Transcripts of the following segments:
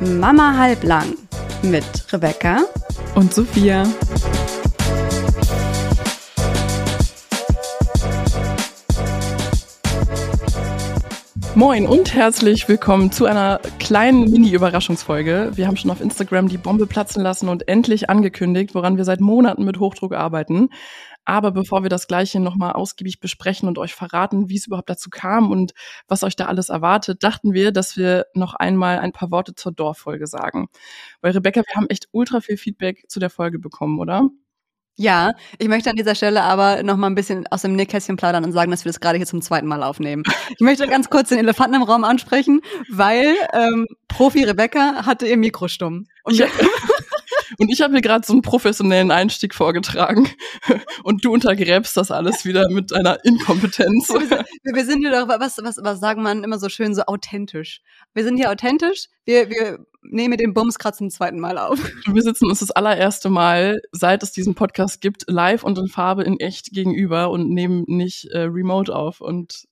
Mama halblang mit Rebecca und Sophia. Moin und herzlich willkommen zu einer kleinen Mini-Überraschungsfolge. Wir haben schon auf Instagram die Bombe platzen lassen und endlich angekündigt, woran wir seit Monaten mit Hochdruck arbeiten. Aber bevor wir das Gleiche nochmal ausgiebig besprechen und euch verraten, wie es überhaupt dazu kam und was euch da alles erwartet, dachten wir, dass wir noch einmal ein paar Worte zur Dorffolge sagen. Weil Rebecca, wir haben echt ultra viel Feedback zu der Folge bekommen, oder? Ja, ich möchte an dieser Stelle aber noch mal ein bisschen aus dem Nähkästchen plaudern und sagen, dass wir das gerade hier zum zweiten Mal aufnehmen. Ich möchte ganz kurz den Elefanten im Raum ansprechen, weil ähm, Profi Rebecca hatte ihr Mikro stumm. Und ja. Und ich habe mir gerade so einen professionellen Einstieg vorgetragen. Und du untergräbst das alles wieder mit einer Inkompetenz. Wir sind, wir sind hier doch, was, was, was sagen man immer so schön, so authentisch. Wir sind hier authentisch. Wir, wir nehmen den Bumskratz zum zweiten Mal auf. Wir sitzen uns das allererste Mal, seit es diesen Podcast gibt, live und in Farbe in echt gegenüber und nehmen nicht äh, remote auf. Und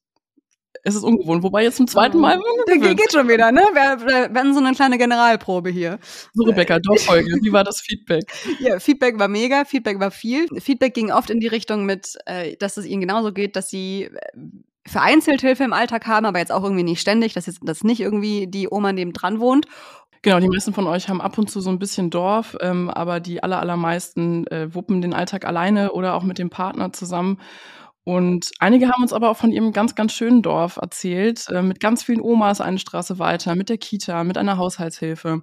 es ist ungewohnt. Wobei jetzt zum zweiten Mal. Der geht schon wieder, ne? Wir, wir hatten so eine kleine Generalprobe hier. So, Rebecca, Dorffolge. Wie war das Feedback? Ja, Feedback war mega, Feedback war viel. Feedback ging oft in die Richtung mit, äh, dass es ihnen genauso geht, dass sie äh, vereinzelt Hilfe im Alltag haben, aber jetzt auch irgendwie nicht ständig, dass jetzt dass nicht irgendwie die Oma neben dran wohnt. Genau, die meisten von euch haben ab und zu so ein bisschen Dorf, ähm, aber die aller, allermeisten äh, wuppen den Alltag alleine oder auch mit dem Partner zusammen. Und einige haben uns aber auch von ihrem ganz, ganz schönen Dorf erzählt, äh, mit ganz vielen Omas eine Straße weiter, mit der Kita, mit einer Haushaltshilfe.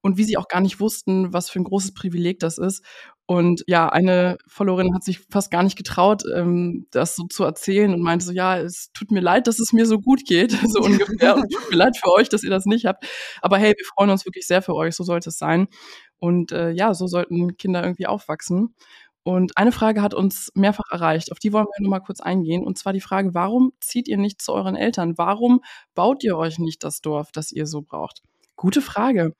Und wie sie auch gar nicht wussten, was für ein großes Privileg das ist. Und ja, eine Followerin hat sich fast gar nicht getraut, ähm, das so zu erzählen und meinte so, ja, es tut mir leid, dass es mir so gut geht, so ungefähr. Und tut mir leid für euch, dass ihr das nicht habt. Aber hey, wir freuen uns wirklich sehr für euch, so sollte es sein. Und äh, ja, so sollten Kinder irgendwie aufwachsen. Und eine Frage hat uns mehrfach erreicht, auf die wollen wir nur mal kurz eingehen. Und zwar die Frage, warum zieht ihr nicht zu euren Eltern? Warum baut ihr euch nicht das Dorf, das ihr so braucht? Gute Frage.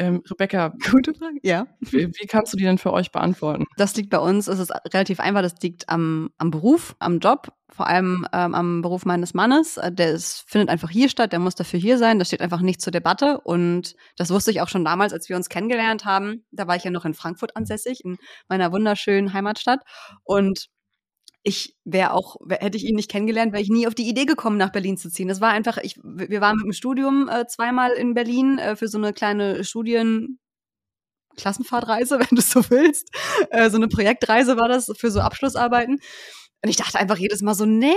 Ähm, Rebecca, gute Frage. Ja. Wie, wie, kannst du die denn für euch beantworten? Das liegt bei uns, es ist relativ einfach, das liegt am, am Beruf, am Job, vor allem ähm, am Beruf meines Mannes. Äh, der ist, findet einfach hier statt, der muss dafür hier sein, das steht einfach nicht zur Debatte. Und das wusste ich auch schon damals, als wir uns kennengelernt haben. Da war ich ja noch in Frankfurt ansässig, in meiner wunderschönen Heimatstadt. Und ich wäre auch, hätte ich ihn nicht kennengelernt, wäre ich nie auf die Idee gekommen, nach Berlin zu ziehen. Das war einfach, ich, wir waren mit dem Studium äh, zweimal in Berlin äh, für so eine kleine Studien, Klassenfahrtreise, wenn du so willst. Äh, so eine Projektreise war das für so Abschlussarbeiten. Und ich dachte einfach jedes Mal so, nee,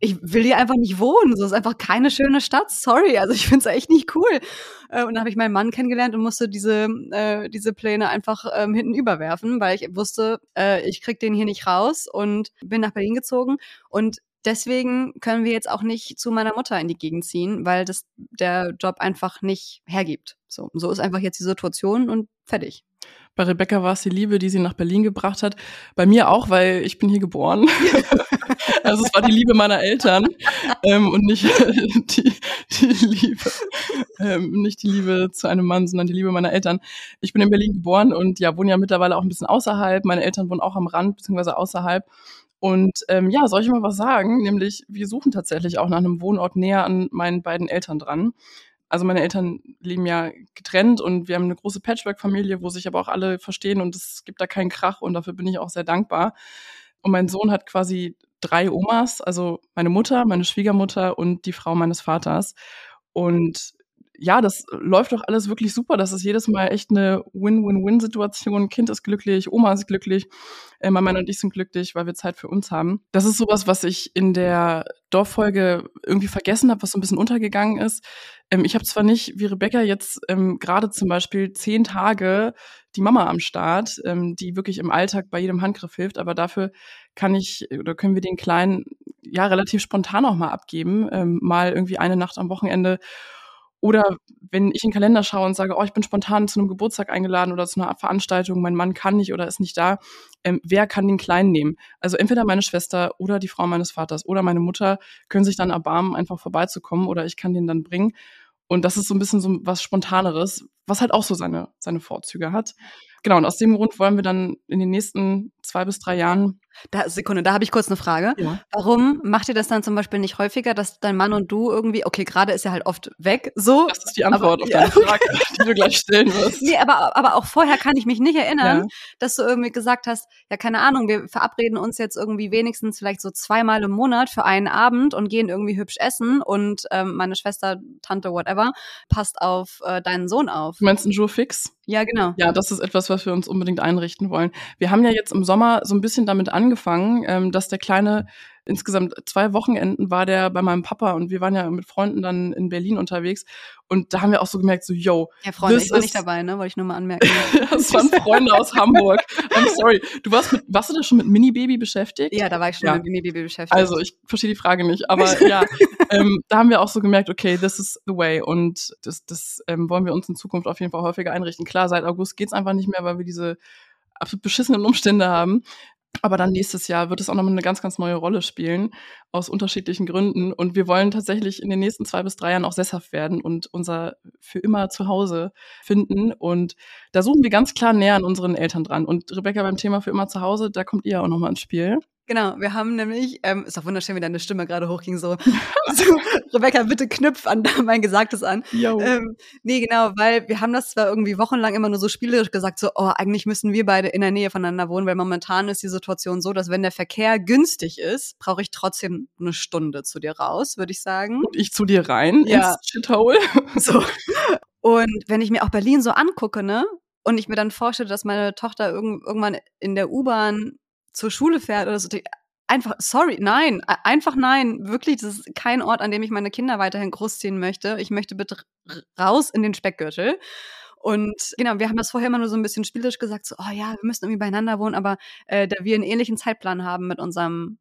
ich will hier einfach nicht wohnen. So ist einfach keine schöne Stadt. Sorry. Also ich finde es echt nicht cool. Äh, und dann habe ich meinen Mann kennengelernt und musste diese, äh, diese Pläne einfach ähm, hinten überwerfen, weil ich wusste, äh, ich krieg den hier nicht raus und bin nach Berlin gezogen. Und deswegen können wir jetzt auch nicht zu meiner Mutter in die Gegend ziehen, weil das der Job einfach nicht hergibt. So, so ist einfach jetzt die Situation und fertig. Bei Rebecca war es die Liebe, die sie nach Berlin gebracht hat. Bei mir auch, weil ich bin hier geboren. also es war die Liebe meiner Eltern ähm, und nicht die, die Liebe, ähm, nicht die Liebe zu einem Mann, sondern die Liebe meiner Eltern. Ich bin in Berlin geboren und ja, wohne ja mittlerweile auch ein bisschen außerhalb. Meine Eltern wohnen auch am Rand beziehungsweise außerhalb. Und ähm, ja, soll ich mal was sagen? Nämlich, wir suchen tatsächlich auch nach einem Wohnort näher an meinen beiden Eltern dran also meine Eltern leben ja getrennt und wir haben eine große Patchwork-Familie, wo sich aber auch alle verstehen und es gibt da keinen Krach und dafür bin ich auch sehr dankbar. Und mein Sohn hat quasi drei Omas, also meine Mutter, meine Schwiegermutter und die Frau meines Vaters. Und ja, das läuft doch alles wirklich super. Das ist jedes Mal echt eine Win-Win-Win-Situation. Kind ist glücklich, Oma ist glücklich, äh, mein Mann und ich sind glücklich, weil wir Zeit für uns haben. Das ist sowas, was ich in der Dorffolge irgendwie vergessen habe, was so ein bisschen untergegangen ist. Ähm, ich habe zwar nicht, wie Rebecca jetzt ähm, gerade zum Beispiel zehn Tage die Mama am Start, ähm, die wirklich im Alltag bei jedem Handgriff hilft, aber dafür kann ich oder können wir den Kleinen ja relativ spontan auch mal abgeben, ähm, mal irgendwie eine Nacht am Wochenende oder wenn ich in den Kalender schaue und sage, oh, ich bin spontan zu einem Geburtstag eingeladen oder zu einer Veranstaltung, mein Mann kann nicht oder ist nicht da, ähm, wer kann den Kleinen nehmen? Also entweder meine Schwester oder die Frau meines Vaters oder meine Mutter können sich dann erbarmen, einfach vorbeizukommen oder ich kann den dann bringen. Und das ist so ein bisschen so was Spontaneres, was halt auch so seine, seine Vorzüge hat. Genau, und aus dem Grund wollen wir dann in den nächsten zwei bis drei Jahren Da, Sekunde, da habe ich kurz eine Frage. Ja. Warum macht ihr das dann zum Beispiel nicht häufiger, dass dein Mann und du irgendwie, okay, gerade ist er halt oft weg, so. Das ist die Antwort Aber- auf ja. deine Frage, die du gleich stellen wirst. Nee, aber, aber auch vorher kann ich mich nicht erinnern, Ja. dass du irgendwie gesagt hast, ja, keine Ahnung, wir verabreden uns jetzt irgendwie wenigstens vielleicht so zweimal im Monat für einen Abend und gehen irgendwie hübsch essen und ähm, meine Schwester, Tante, whatever, passt auf äh, deinen Sohn auf. Du meinst ein Jour fix? Ja, genau. Ja, das ist etwas, was wir uns unbedingt einrichten wollen. Wir haben ja jetzt im Sommer so ein bisschen damit angefangen, ähm, dass der Kleine insgesamt zwei Wochenenden war der bei meinem Papa und wir waren ja mit Freunden dann in Berlin unterwegs und da haben wir auch so gemerkt, so, yo, Ja, Freunde, ich war ist- nicht dabei, ne? Wollte ich nur mal anmerken. das waren Freunde aus Hamburg. I'm sorry. Du warst mit, warst du da schon mit Mini-Baby beschäftigt? ja, da war ich schon Ja. mit Mini Baby beschäftigt. Also ich verstehe die Frage nicht, aber ja, ähm, da haben wir auch so gemerkt, okay, this is the way und das, das ähm, wollen wir uns in Zukunft auf jeden Fall häufiger einrichten. Klar, seit August geht's einfach nicht mehr, weil wir diese absolut beschissenen Umstände haben. Aber dann nächstes Jahr wird es auch nochmal eine ganz, ganz neue Rolle spielen, aus unterschiedlichen Gründen. Und wir wollen tatsächlich in den nächsten zwei bis drei Jahren auch sesshaft werden und unser für immer Zuhause finden. Und da suchen wir ganz klar näher an unseren Eltern dran. Und Rebecca, beim Thema für immer zu Hause, da kommt ihr auch nochmal ins Spiel. Genau, wir haben nämlich, ähm, ist auch wunderschön, wie deine Stimme gerade hochging, so, so Rebecca, bitte knüpf an mein Gesagtes an. Yo. Ähm, nee, genau, weil wir haben das zwar irgendwie wochenlang immer nur so spielerisch gesagt, so, oh, eigentlich müssen wir beide in der Nähe voneinander wohnen, weil momentan ist die Situation so, dass wenn der Verkehr günstig ist, brauche ich trotzdem eine Stunde zu dir raus, würde ich sagen. und ich zu dir rein Ja. ins Shithole. So. Und wenn ich mir auch Berlin so angucke, ne, und ich mir dann vorstelle, dass meine Tochter irgend, irgendwann in der U-Bahn zur Schule fährt oder so, einfach, sorry, nein, a- einfach nein, wirklich, das ist kein Ort, an dem ich meine Kinder weiterhin großziehen möchte. Ich möchte bitte raus in den Speckgürtel. Und genau, wir haben das vorher immer nur so ein bisschen spielerisch gesagt, so, oh ja, wir müssen irgendwie beieinander wohnen, aber äh, da wir einen ähnlichen Zeitplan haben mit unserem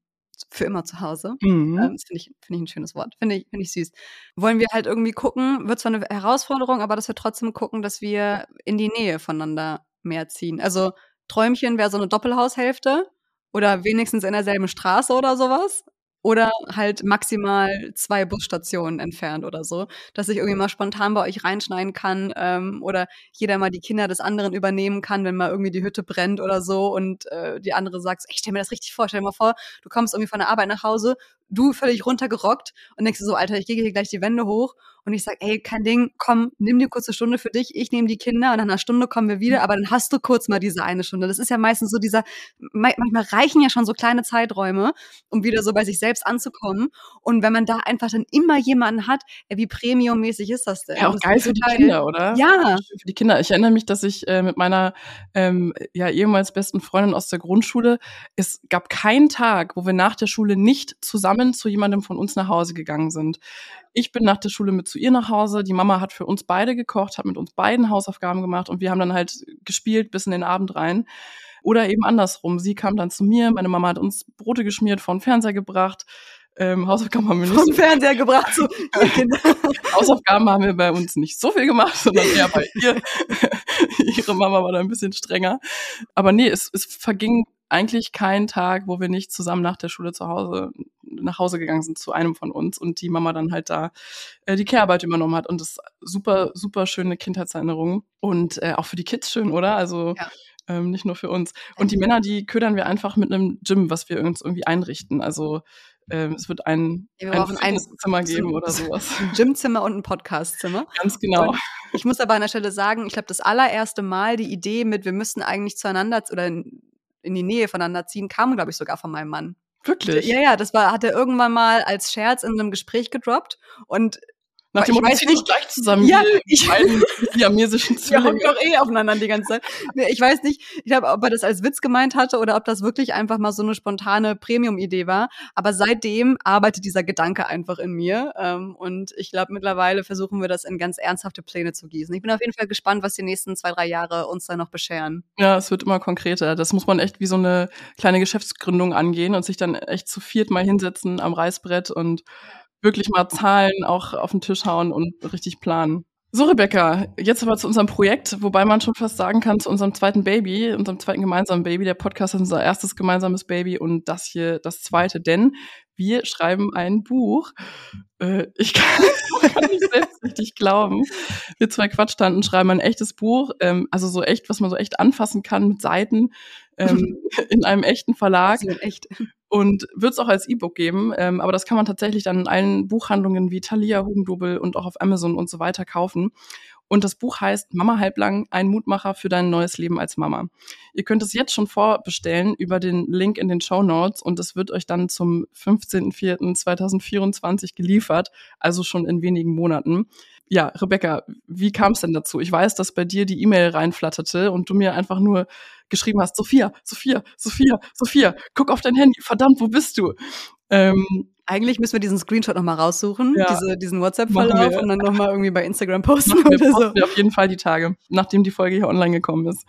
für immer zu Hause, Mhm. ähm, das finde ich, finde ich ein schönes Wort. Finde ich, finde ich süß. Wollen wir halt irgendwie gucken, wird zwar eine Herausforderung, aber dass wir trotzdem gucken, dass wir in die Nähe voneinander mehr ziehen. Also Träumchen wäre so eine Doppelhaushälfte oder wenigstens in derselben Straße oder sowas. Oder halt maximal zwei Busstationen entfernt oder so, dass ich irgendwie mal spontan bei euch reinschneiden kann ähm, oder jeder mal die Kinder des anderen übernehmen kann, wenn mal irgendwie die Hütte brennt oder so und äh, die andere sagt, ich stell mir das richtig vor, stell dir mal vor, du kommst irgendwie von der Arbeit nach Hause, du völlig runtergerockt und denkst so, Alter, ich gehe hier gleich die Wände hoch und ich sag, ey, kein Ding, komm, nimm dir kurz eine Stunde für dich, ich nehme die Kinder und nach einer Stunde kommen wir wieder, aber dann hast du kurz mal diese eine Stunde. Das ist ja meistens so dieser, ma- manchmal reichen ja schon so kleine Zeiträume, um wieder so bei sich selbst anzukommen und wenn man da einfach dann immer jemanden hat, ey, wie premiummäßig ist das denn? Ja, auch Das geil für die Kinder, oder? Ja, Für die Kinder. Ich erinnere mich, dass ich äh, mit meiner ähm, ja ehemals besten Freundin aus der Grundschule, es gab keinen Tag, wo wir nach der Schule nicht zusammen zu jemandem von uns nach Hause gegangen sind. Ich bin nach der Schule mit zu ihr nach Hause. Die Mama hat für uns beide gekocht, hat mit uns beiden Hausaufgaben gemacht und wir haben dann halt gespielt bis in den Abend rein. Oder eben andersrum. Sie kam dann zu mir, meine Mama hat uns Brote geschmiert, vor den Fernseher gebracht. Ähm, Hausaufgaben haben wir nicht vom so Fernseher gebracht, so. Hausaufgaben haben wir bei uns nicht so viel gemacht, sondern eher bei ihr. Ihre Mama war da ein bisschen strenger. Aber nee, es, es verging eigentlich kein Tag, wo wir nicht zusammen nach der Schule zu Hause nach Hause gegangen sind zu einem von uns und die Mama dann halt da äh, die Care-Arbeit übernommen hat und das super super schöne Kindheitserinnerungen und äh, auch für die Kids schön, oder? Also Ja. ähm, nicht nur für uns. Und die Männer, die ködern wir einfach mit einem Gym, was wir uns irgendwie einrichten. Also ähm, es wird ein, Ja, wir ein Zimmer geben oder sowas. Ein Gymzimmer und ein Podcastzimmer. Ganz genau. Und Ich muss aber an der Stelle sagen, ich glaube, das allererste Mal die Idee mit, wir müssen eigentlich zueinander oder in, die Nähe voneinander ziehen, kam, glaube ich, sogar von meinem Mann. Wirklich. Ja, ja, das war, hat er irgendwann mal als Scherz in einem Gespräch gedroppt und Nach dem ich Motto, nicht- gleich zusammen, Ja, ich- beiden siamesischen wir Zwillinge. hocken doch eh aufeinander die ganze Zeit. Nee, ich weiß nicht, ich glaube, ob er das als Witz gemeint hatte oder ob das wirklich einfach mal so eine spontane Premium-Idee war. Aber seitdem arbeitet dieser Gedanke einfach in mir. Ähm, und ich glaube, mittlerweile versuchen wir das in ganz ernsthafte Pläne zu gießen. Ich bin auf jeden Fall gespannt, was die nächsten zwei, drei Jahre uns da noch bescheren. Ja, es wird immer konkreter. Das muss man echt wie so eine kleine Geschäftsgründung angehen und sich dann echt zu viert mal hinsetzen am Reißbrett und wirklich mal Zahlen auch auf den Tisch hauen und richtig planen. So, Rebecca, jetzt aber zu unserem Projekt, wobei man schon fast sagen kann, zu unserem zweiten Baby, unserem zweiten gemeinsamen Baby. Der Podcast ist unser erstes gemeinsames Baby und das hier das zweite, denn wir schreiben ein Buch. Äh, ich kann, kann nicht selbst richtig glauben. Wir zwei Quatschtanten schreiben ein echtes Buch, ähm, also so echt, was man so echt anfassen kann mit Seiten. Ähm, in einem echten Verlag. Also echt. Und wird es auch als E-Book geben, ähm, aber das kann man tatsächlich dann in allen Buchhandlungen wie Thalia, Hugendubel und auch auf Amazon und so weiter kaufen. Und das Buch heißt Mama halblang, ein Mutmacher für dein neues Leben als Mama. Ihr könnt es jetzt schon vorbestellen über den Link in den Show Notes und es wird euch dann zum 15.04.2024 geliefert, also schon in wenigen Monaten. Ja, Rebecca, wie kam es denn dazu? Ich weiß, dass bei dir die E-Mail reinflatterte und du mir einfach nur geschrieben hast, Sophia, Sophia, Sophia, Sophia, guck auf dein Handy, verdammt, wo bist du? Ähm, eigentlich müssen wir diesen Screenshot nochmal raussuchen, Ja. diese, diesen WhatsApp-Verlauf und dann nochmal irgendwie bei Instagram posten wir, oder so. posten wir auf jeden Fall die Tage, nachdem die Folge hier online gekommen ist.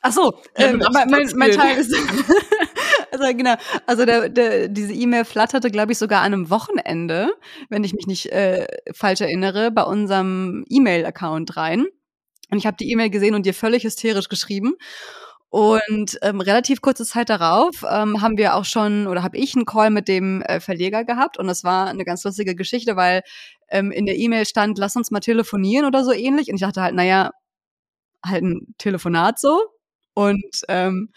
Ach so, ähm, mein, mein, mein. Teil ist. also genau, also der, der, diese E-Mail flatterte, glaube ich, sogar an einem Wochenende, wenn ich mich nicht äh, falsch erinnere, bei unserem E-Mail-Account rein. Und ich habe die E-Mail gesehen und dir völlig hysterisch geschrieben. Und ähm, relativ kurze Zeit darauf ähm, haben wir auch schon oder habe ich einen Call mit dem äh, Verleger gehabt und das war eine ganz lustige Geschichte, weil ähm, in der E-Mail stand, lass uns mal telefonieren oder so ähnlich. Und ich dachte halt, naja, halt ein Telefonat so. Und ähm,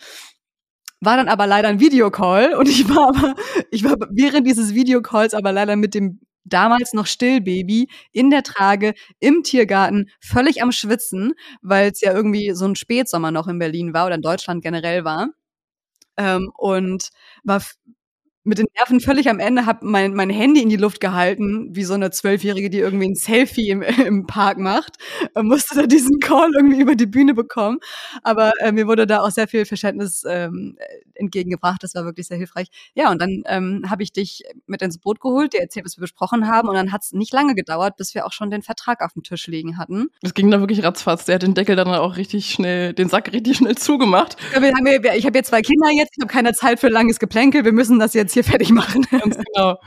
war dann aber leider ein Videocall und ich war aber, ich war während dieses Videocalls aber leider mit dem damals noch Stillbaby in der Trage im Tiergarten völlig am Schwitzen, weil es ja irgendwie so ein Spätsommer noch in Berlin war oder in Deutschland generell war. Ähm, und war mit den Nerven völlig am Ende, habe mein, mein Handy in die Luft gehalten, wie so eine Zwölfjährige, die irgendwie ein Selfie im, im Park macht. Und musste da diesen Call irgendwie über die Bühne bekommen. Aber äh, mir wurde da auch sehr viel Verständnis ähm, entgegengebracht. Das war wirklich sehr hilfreich. Ja, und dann ähm, habe ich dich mit ins Boot geholt, dir erzählt, was wir besprochen haben. Und dann hat es nicht lange gedauert, bis wir auch schon den Vertrag auf dem Tisch liegen hatten. Es ging da wirklich ratzfatz. Der hat den Deckel dann auch richtig schnell, den Sack richtig schnell zugemacht. Ja, ja, ich habe jetzt zwei Kinder jetzt, ich habe keine Zeit für langes Geplänkel. Wir müssen das jetzt hier fertig machen. Ganz genau.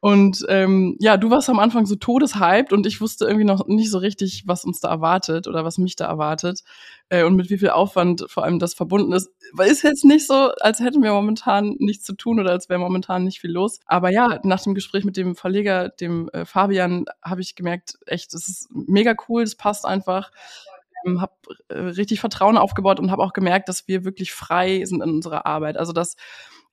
Und ähm, ja, du warst am Anfang so todeshyped und ich wusste irgendwie noch nicht so richtig, was uns da erwartet oder was mich da erwartet äh, und mit wie viel Aufwand vor allem das verbunden ist. Ist jetzt nicht so, als hätten wir momentan nichts zu tun oder als wäre momentan nicht viel los. Aber ja, nach dem Gespräch mit dem Verleger, dem äh, Fabian, habe ich gemerkt, echt, es ist mega cool, es passt einfach. Ähm, habe äh, richtig Vertrauen aufgebaut und habe auch gemerkt, dass wir wirklich frei sind in unserer Arbeit. Also dass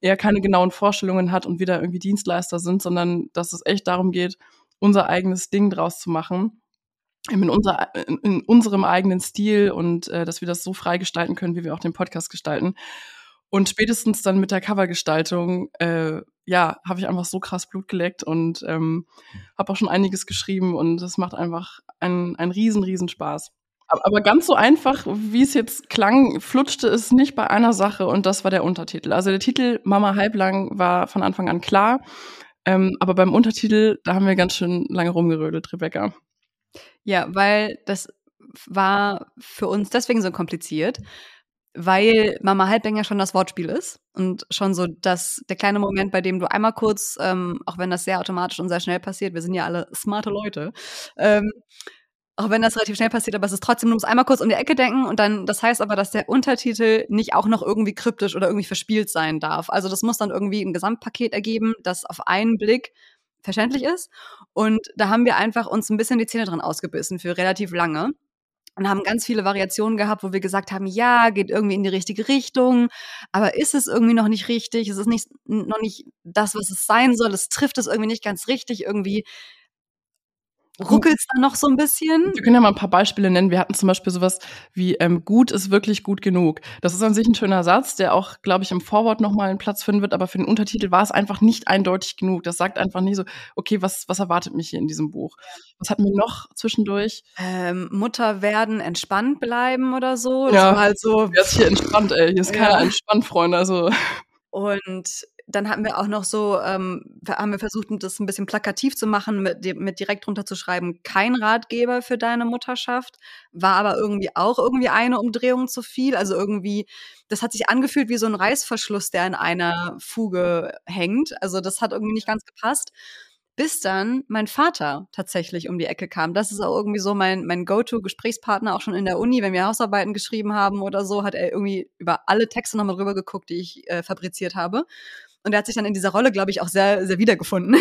er keine genauen Vorstellungen hat und wir da irgendwie Dienstleister sind, sondern dass es echt darum geht, unser eigenes Ding draus zu machen. In, unser, in, in unserem eigenen Stil und äh, dass wir das so frei gestalten können, wie wir auch den Podcast gestalten. Und spätestens dann mit der Covergestaltung, äh, ja, habe ich einfach so krass Blut geleckt und ähm, habe auch schon einiges geschrieben und es macht einfach einen, einen riesen, riesen Spaß. Aber ganz so einfach, wie es jetzt klang, flutschte es nicht bei einer Sache und das war der Untertitel. Also der Titel Mama halblang war von Anfang an klar, ähm, aber beim Untertitel, da haben wir ganz schön lange rumgerödelt, Rebecca. Ja, weil das war für uns deswegen so kompliziert, weil Mama Halbling ja schon das Wortspiel ist und schon so dass der kleine Moment, bei dem du einmal kurz, ähm, auch wenn das sehr automatisch und sehr schnell passiert, wir sind ja alle smarte Leute, ähm, auch wenn das relativ schnell passiert, aber es ist trotzdem, du musst einmal kurz um die Ecke denken und dann, das heißt aber, dass der Untertitel nicht auch noch irgendwie kryptisch oder irgendwie verspielt sein darf. Also das muss dann irgendwie ein Gesamtpaket ergeben, das auf einen Blick verständlich ist. Und da haben wir einfach uns ein bisschen die Zähne dran ausgebissen für relativ lange und haben ganz viele Variationen gehabt, wo wir gesagt haben, ja, geht irgendwie in die richtige Richtung, aber ist es irgendwie noch nicht richtig? Es ist nicht, noch nicht das, was es sein soll. Es trifft es irgendwie nicht ganz richtig. Irgendwie ruckelt es dann noch so ein bisschen. Wir können ja mal ein paar Beispiele nennen. Wir hatten zum Beispiel sowas wie ähm, gut ist wirklich gut genug. Das ist an sich ein schöner Satz, der auch, glaube ich, im Vorwort nochmal einen Platz finden wird, aber für den Untertitel war es einfach nicht eindeutig genug. Das sagt einfach nicht so, okay, was, was erwartet mich hier in diesem Buch? Was hatten wir noch zwischendurch? Ähm, Mutter werden, entspannt bleiben oder so. Das Ja. halt so. Wer ist hier entspannt, ey? Hier ist keiner Ja. entspannt, Freunde. Also Und dann hatten wir auch noch so, ähm, haben wir versucht, das ein bisschen plakativ zu machen, mit, mit direkt drunter zu schreiben, kein Ratgeber für deine Mutterschaft, war aber irgendwie auch irgendwie eine Umdrehung zu viel. Also irgendwie, das hat sich angefühlt wie so ein Reißverschluss, der in einer Fuge hängt. Also das hat irgendwie nicht ganz gepasst. Bis dann mein Vater tatsächlich um die Ecke kam. Das ist auch irgendwie so mein, mein Go-To-Gesprächspartner, auch schon in der Uni, wenn wir Hausarbeiten geschrieben haben oder so, hat er irgendwie über alle Texte nochmal rüber geguckt, die ich äh, fabriziert habe. Und er hat sich dann in dieser Rolle, glaube ich, auch sehr, sehr wiedergefunden.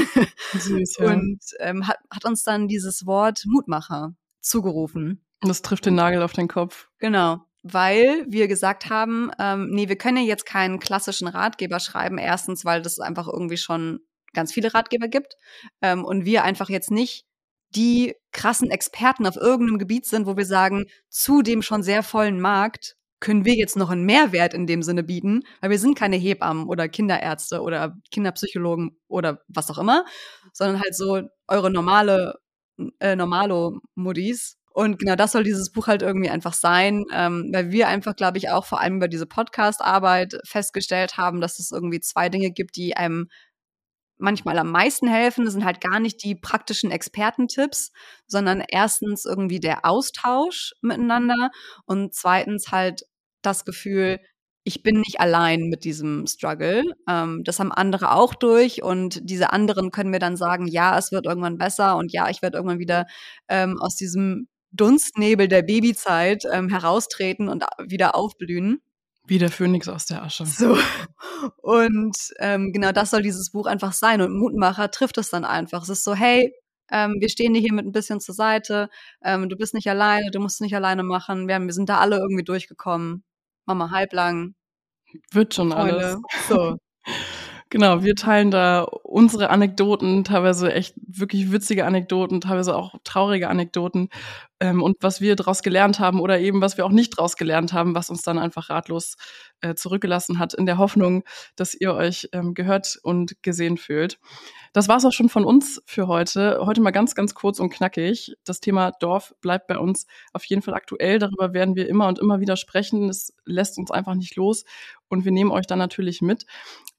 süß, ja. Und Und ähm, hat, hat uns dann dieses Wort Mutmacher zugerufen. das trifft den Nagel auf den Kopf. Genau. weil wir gesagt haben, ähm, nee, wir können ja jetzt keinen klassischen Ratgeber schreiben. Erstens, weil das einfach irgendwie schon ganz viele Ratgeber gibt ähm, und wir einfach jetzt nicht die krassen Experten auf irgendeinem Gebiet sind, wo wir sagen, zu dem schon sehr vollen Markt können wir jetzt noch einen Mehrwert in dem Sinne bieten, weil wir sind keine Hebammen oder Kinderärzte oder Kinderpsychologen oder was auch immer, sondern halt so eure normale äh, Normalo-Muddis. Und genau das soll dieses Buch halt irgendwie einfach sein, ähm, weil wir einfach, glaube ich, auch vor allem über diese Podcast-Arbeit festgestellt haben, dass es irgendwie zwei Dinge gibt, die einem manchmal am meisten helfen. Das sind halt gar nicht die praktischen Expertentipps, sondern erstens irgendwie der Austausch miteinander und zweitens halt das Gefühl, ich bin nicht allein mit diesem Struggle. Ähm, das haben andere auch durch und diese anderen können mir dann sagen, ja, es wird irgendwann besser und ja, ich werde irgendwann wieder ähm, aus diesem Dunstnebel der Babyzeit ähm, heraustreten und wieder aufblühen. Wie der Phönix aus der Asche. So. Und ähm, genau das soll dieses Buch einfach sein. Und Mutmacher trifft es dann einfach. Es ist so, hey, ähm, wir stehen dir hier mit ein bisschen zur Seite. Ähm, du bist nicht alleine, du musst es nicht alleine machen. Wir, haben, wir sind da alle irgendwie durchgekommen. Mama halblang. Wird schon Freunde. alles. So. Genau, wir teilen da unsere Anekdoten, teilweise echt wirklich witzige Anekdoten, teilweise auch traurige Anekdoten ähm, und was wir daraus gelernt haben oder eben was wir auch nicht daraus gelernt haben, was uns dann einfach ratlos äh, zurückgelassen hat, in der Hoffnung, dass ihr euch ähm, gehört und gesehen fühlt. Das war's auch schon von uns für heute. Heute mal ganz, ganz kurz und knackig. Das Thema Dorf bleibt bei uns auf jeden Fall aktuell. Darüber werden wir immer und immer wieder sprechen. Es lässt uns einfach nicht los und wir nehmen euch dann natürlich mit.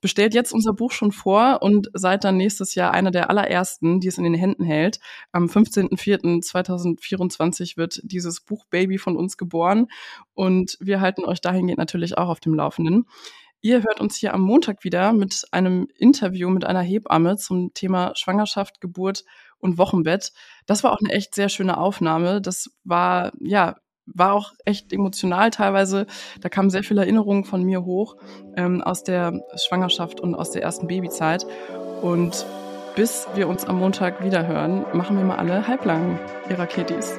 Bestellt jetzt unser Buch schon vor und seid dann nächstes Jahr einer der allerersten, die es in den Händen hält. Am 15.04.2024 wird dieses Buch Baby von uns geboren und wir halten euch dahingehend natürlich auch auf dem Laufenden. Ihr hört uns hier am Montag wieder mit einem Interview mit einer Hebamme zum Thema Schwangerschaft, Geburt und Wochenbett. Das war auch eine echt sehr schöne Aufnahme. Das war, ja, war auch echt emotional teilweise. Da kamen sehr viele Erinnerungen von mir hoch ähm, aus der Schwangerschaft und aus der ersten Babyzeit. Und bis wir uns am Montag wieder hören, machen wir mal alle halblang, ihr Raketis.